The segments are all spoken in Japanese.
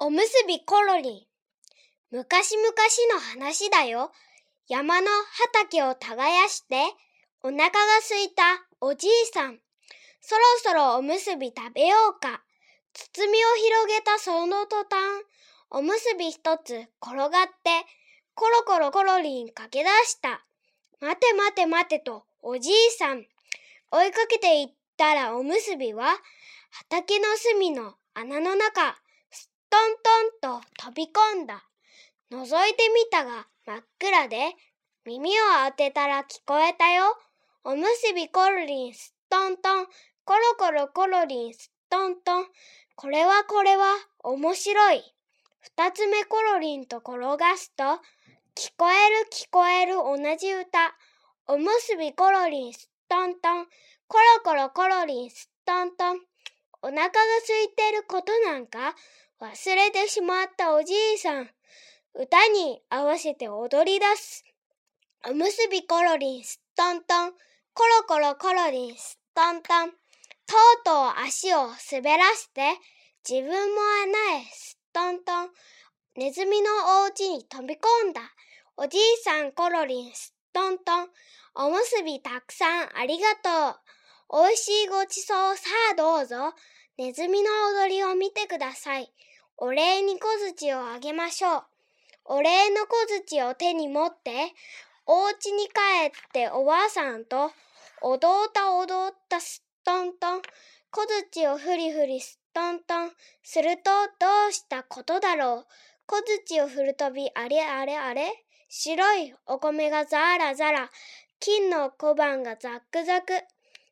おむすびコロリン。昔々の話だよ。山の畑を耕して、お腹が空いたおじいさん。そろそろおむすび食べようか。包みを広げたその途端、おむすび一つ転がって、コロコロコロリン駆け出した。待て待て待てと、おじいさん。追いかけていったらおむすびは、畑の隅の穴の中、トントンと飛び込んだ。覗いてみたが真っ暗で、耳を当てたら聞こえたよ。おむすびコロリンストントン、コロコロコロリンストントン。これはこれは面白い。二つ目コロリンと転がすと、聞こえる聞こえる同じ歌。おむすびコロリンストントン、コロコロコロリンストントン。お腹が空いてることなんか？忘れてしまったおじいさん。歌に合わせて踊り出す。おむすびコロリンストントン。コロコロコロリンストントン。とうとう足を滑らせて、自分も穴へストントン。ネズミのお家に飛び込んだ。おじいさんコロリンストントン。おむすびたくさんありがとう。おいしいごちそうさあどうぞ。ネズミの踊りを見てください。お礼に小槌をあげましょう。お礼の小槌を手に持って、お家に帰っておばあさんと、踊った踊ったすっとんとん、小槌をふりふりすっとんとん、するとどうしたことだろう。小槌を振るとびあれあれあれ白いお米がザラザラ、金の小判がザックザク。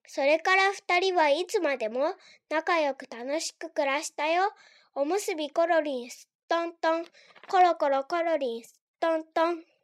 それから二人はいつまでも仲良く楽しく暮らしたよ。おむすびコロリンストントン、コロコロコロリンストントン。